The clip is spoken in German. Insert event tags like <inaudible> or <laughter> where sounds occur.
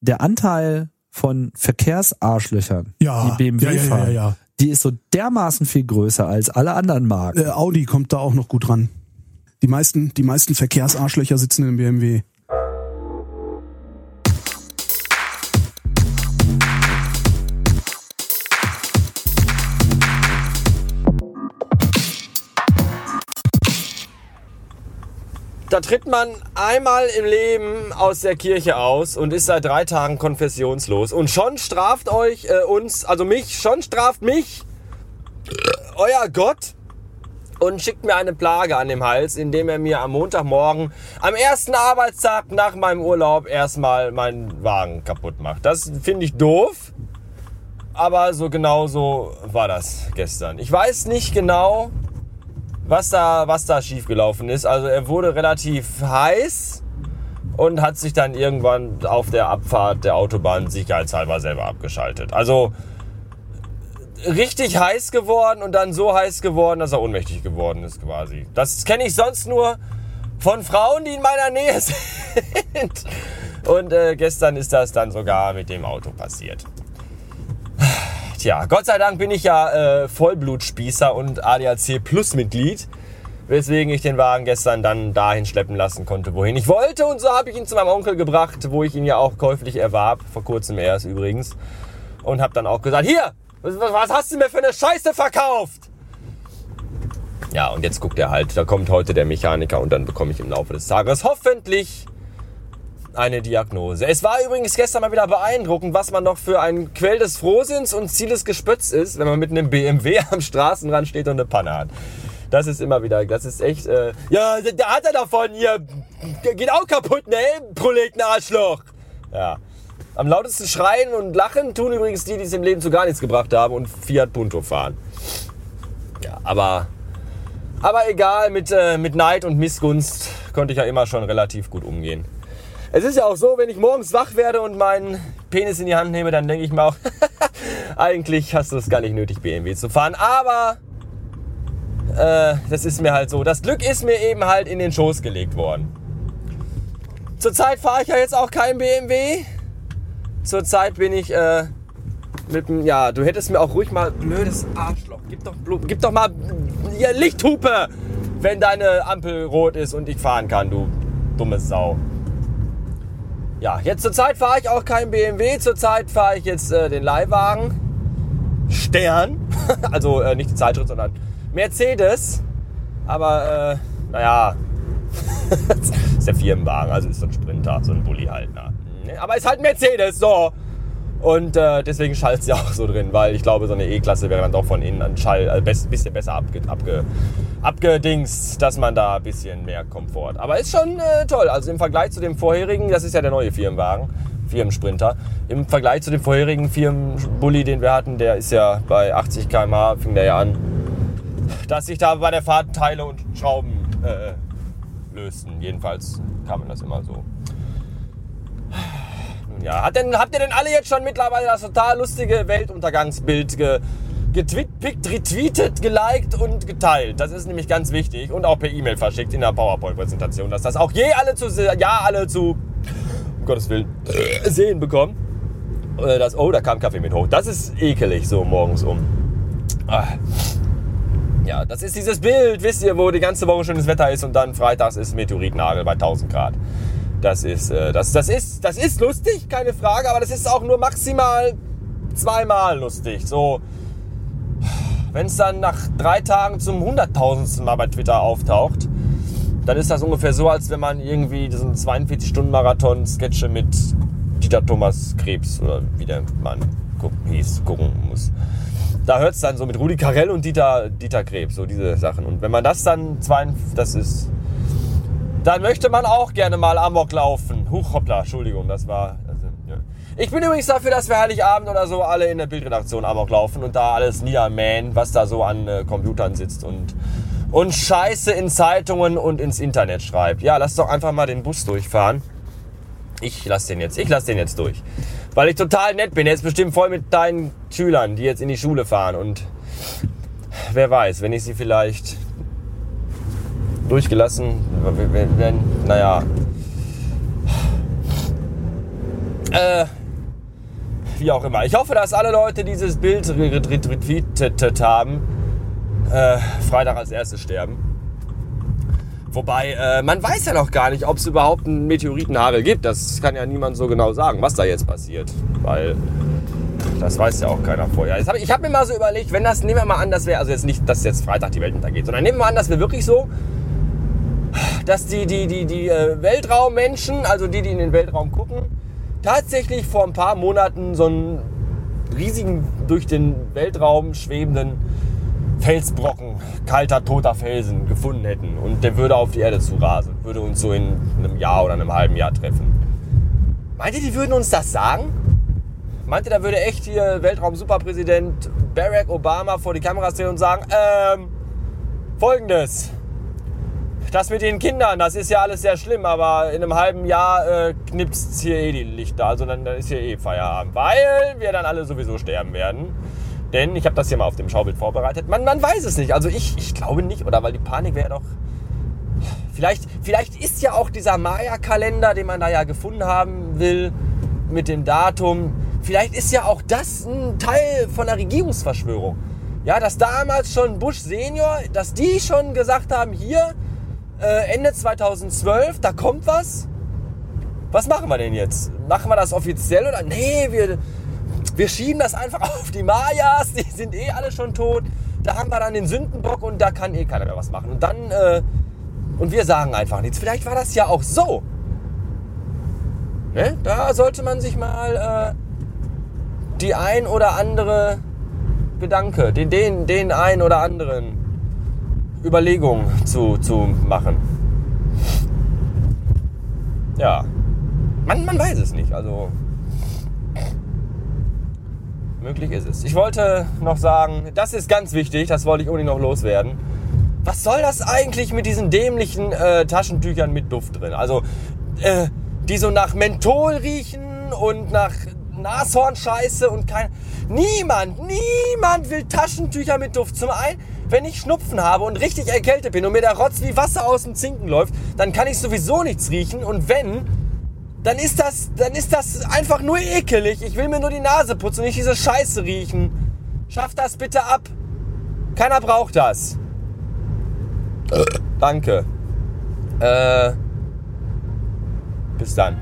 der Anteil von Verkehrsarschlöchern, Ja, die BMW ja, ja, fahren, ja. die ist so dermaßen viel größer als alle anderen Marken. Äh, Audi kommt da auch noch gut ran. Die meisten, die meisten Verkehrsarschlöcher sitzen im BMW. Da tritt man einmal im Leben aus der Kirche aus und ist seit drei Tagen konfessionslos. Und schon straft euch äh, uns, also mich, schon straft mich euer Gott und schickt mir eine Plage an dem Hals, indem er mir am Montagmorgen, am ersten Arbeitstag nach meinem Urlaub, erstmal meinen Wagen kaputt macht. Das finde ich doof. Aber so genau so war das gestern. Ich weiß nicht genau, was da, was da schiefgelaufen ist. Also er wurde relativ heiß und hat sich dann irgendwann auf der Abfahrt der Autobahn sicherheitshalber selber abgeschaltet. Also richtig heiß geworden und dann so heiß geworden, dass er ohnmächtig geworden ist quasi. Das kenne ich sonst nur von Frauen, die in meiner Nähe <laughs> sind. Und äh, gestern ist das dann sogar mit dem Auto passiert. Tja, Gott sei Dank bin ich ja äh, Vollblutspießer und ADAC Plus Mitglied, weswegen ich den Wagen gestern dann dahin schleppen lassen konnte, wohin ich wollte. Und so habe ich ihn zu meinem Onkel gebracht, wo ich ihn ja auch käuflich erwarb, vor kurzem erst übrigens. Und habe dann auch gesagt, hier, was, was hast du mir für eine Scheiße verkauft? Ja, und jetzt guckt er halt, da kommt heute der Mechaniker und dann bekomme ich im Laufe des Tages hoffentlich eine Diagnose. Es war übrigens gestern mal wieder beeindruckend, was man noch für ein Quell des Frohsinns und Ziel des Gespötz ist, wenn man mit einem BMW <laughs> am Straßenrand steht und eine Panne hat. Das ist immer wieder, das ist echt, äh, ja, der hat er davon hier, der geht auch kaputt, ne, Prolet, Arschloch. Ja. Am lautesten schreien und lachen tun übrigens die, die es im Leben zu gar nichts gebracht haben und Fiat Punto fahren. Ja, aber, aber egal, mit, äh, mit Neid und Missgunst konnte ich ja immer schon relativ gut umgehen. Es ist ja auch so, wenn ich morgens wach werde und meinen Penis in die Hand nehme, dann denke ich mir auch, <laughs> eigentlich hast du es gar nicht nötig, BMW zu fahren. Aber äh, das ist mir halt so. Das Glück ist mir eben halt in den Schoß gelegt worden. Zurzeit fahre ich ja jetzt auch kein BMW. Zurzeit bin ich äh, mit dem, ja, du hättest mir auch ruhig mal, blödes Arschloch, gib doch, gib doch mal ja, Lichthupe, wenn deine Ampel rot ist und ich fahren kann, du dumme Sau. Ja, jetzt zurzeit fahre ich auch kein BMW, zurzeit fahre ich jetzt äh, den Leihwagen Stern, <laughs> also äh, nicht die Zeitschrift, sondern Mercedes, aber äh, naja, <laughs> ist der Firmenwagen, also ist so ein Sprinter, so ein Bulli halt. Na. Aber ist halt Mercedes, so. Und äh, deswegen schallt es ja <laughs> auch so drin, weil ich glaube, so eine E-Klasse wäre dann doch von innen an Schall ein äh, bisschen besser abge, abge, abgedingst, dass man da ein bisschen mehr Komfort. Aber ist schon äh, toll. Also im Vergleich zu dem vorherigen, das ist ja der neue Firmenwagen, Firmensprinter. Im Vergleich zu dem vorherigen Firmenbully, den wir hatten, der ist ja bei 80 km/h, fing der ja an, dass sich da bei der Fahrt Teile und Schrauben äh, lösten. Jedenfalls kann man das immer so. Ja, hat denn, habt ihr denn alle jetzt schon mittlerweile das total lustige Weltuntergangsbild ge, getwitpickt, retweetet, geliked und geteilt? Das ist nämlich ganz wichtig und auch per E-Mail verschickt in der PowerPoint-Präsentation, dass das auch je alle zu, ja, alle zu, um Gottes Willen, sehen bekommen. Das, oh, da kam Kaffee mit hoch. Das ist ekelig, so morgens um. Ah. Ja, das ist dieses Bild, wisst ihr, wo die ganze Woche schönes Wetter ist und dann freitags ist Meteoritnagel bei 1000 Grad. Das ist, äh, das, das ist, das ist lustig, keine Frage, aber das ist auch nur maximal zweimal lustig. So, wenn es dann nach drei Tagen zum hunderttausendsten Mal bei Twitter auftaucht, dann ist das ungefähr so, als wenn man irgendwie diesen 42-Stunden-Marathon-Sketche mit Dieter Thomas Krebs oder wie der Mann hieß, gucken muss. Da hört es dann so mit Rudi Carell und Dieter, Dieter Krebs, so diese Sachen. Und wenn man das dann, zwei, das ist, dann möchte man auch gerne mal Amok laufen. Huch, hoppla, Entschuldigung, das war... Also, ja. Ich bin übrigens dafür, dass wir Heiligabend oder so alle in der Bildredaktion Amok laufen und da alles niedermähen, was da so an äh, Computern sitzt und, und Scheiße in Zeitungen und ins Internet schreibt. Ja, lass doch einfach mal den Bus durchfahren. Ich lass den jetzt, ich lass den jetzt durch. Weil ich total nett bin. Ist bestimmt voll mit deinen Schülern, die jetzt in die Schule fahren. Und wer weiß, wenn ich sie vielleicht durchgelassen, wenn, naja. Äh, wie auch immer. Ich hoffe, dass alle Leute dieses Bild retweetet haben. Äh, Freitag als erstes sterben. Wobei, äh, man weiß ja noch gar nicht, ob es überhaupt einen Meteoritenhagel gibt. Das kann ja niemand so genau sagen, was da jetzt passiert. Weil das weiß ja auch keiner vorher. Hab, ich habe mir mal so überlegt, wenn das, nehmen wir mal an, das wäre, also jetzt nicht, dass jetzt Freitag die Welt untergeht, sondern nehmen wir mal an, das wäre wirklich so, dass die, die, die, die äh, Weltraummenschen, also die, die in den Weltraum gucken, tatsächlich vor ein paar Monaten so einen riesigen, durch den Weltraum schwebenden Felsbrocken, kalter, toter Felsen gefunden hätten. Und der würde auf die Erde zu rasen, würde uns so in einem Jahr oder einem halben Jahr treffen. Meint ihr, die würden uns das sagen? Meint ihr, da würde echt hier Weltraum-Superpräsident Barack Obama vor die Kamera stehen und sagen, ähm, folgendes. Das mit den Kindern, das ist ja alles sehr schlimm, aber in einem halben Jahr äh, knipst hier eh die Lichter. Also dann, dann ist hier eh Feierabend, weil wir dann alle sowieso sterben werden. Denn ich habe das hier mal auf dem Schaubild vorbereitet. Man, man weiß es nicht. Also ich, ich glaube nicht, oder weil die Panik wäre doch. Vielleicht, vielleicht ist ja auch dieser Maya-Kalender, den man da ja gefunden haben will, mit dem Datum, vielleicht ist ja auch das ein Teil von der Regierungsverschwörung. Ja, dass damals schon Bush Senior, dass die schon gesagt haben, hier, äh, Ende 2012, da kommt was. Was machen wir denn jetzt? Machen wir das offiziell oder? Nee, wir, wir schieben das einfach <laughs> auf die Mayas, die sind eh alle schon tot. Da haben wir dann den Sündenbock und da kann eh keiner mehr was machen. Und dann, äh, und wir sagen einfach nichts. Vielleicht war das ja auch so. Ne? Da sollte man sich mal äh, die ein oder andere Gedanke, den, den, den ein oder anderen Überlegung zu, zu machen. Ja. Man, man weiß es nicht. Also. Möglich ist es. Ich wollte noch sagen, das ist ganz wichtig, das wollte ich ohne noch loswerden. Was soll das eigentlich mit diesen dämlichen äh, Taschentüchern mit Duft drin? Also, äh, die so nach Menthol riechen und nach Nashornscheiße und kein. Niemand, niemand will Taschentücher mit Duft. Zum einen, wenn ich Schnupfen habe und richtig erkältet bin und mir der Rotz wie Wasser aus dem Zinken läuft, dann kann ich sowieso nichts riechen. Und wenn, dann ist das, dann ist das einfach nur ekelig. Ich will mir nur die Nase putzen und nicht diese Scheiße riechen. Schaff das bitte ab. Keiner braucht das. Danke. Äh, bis dann.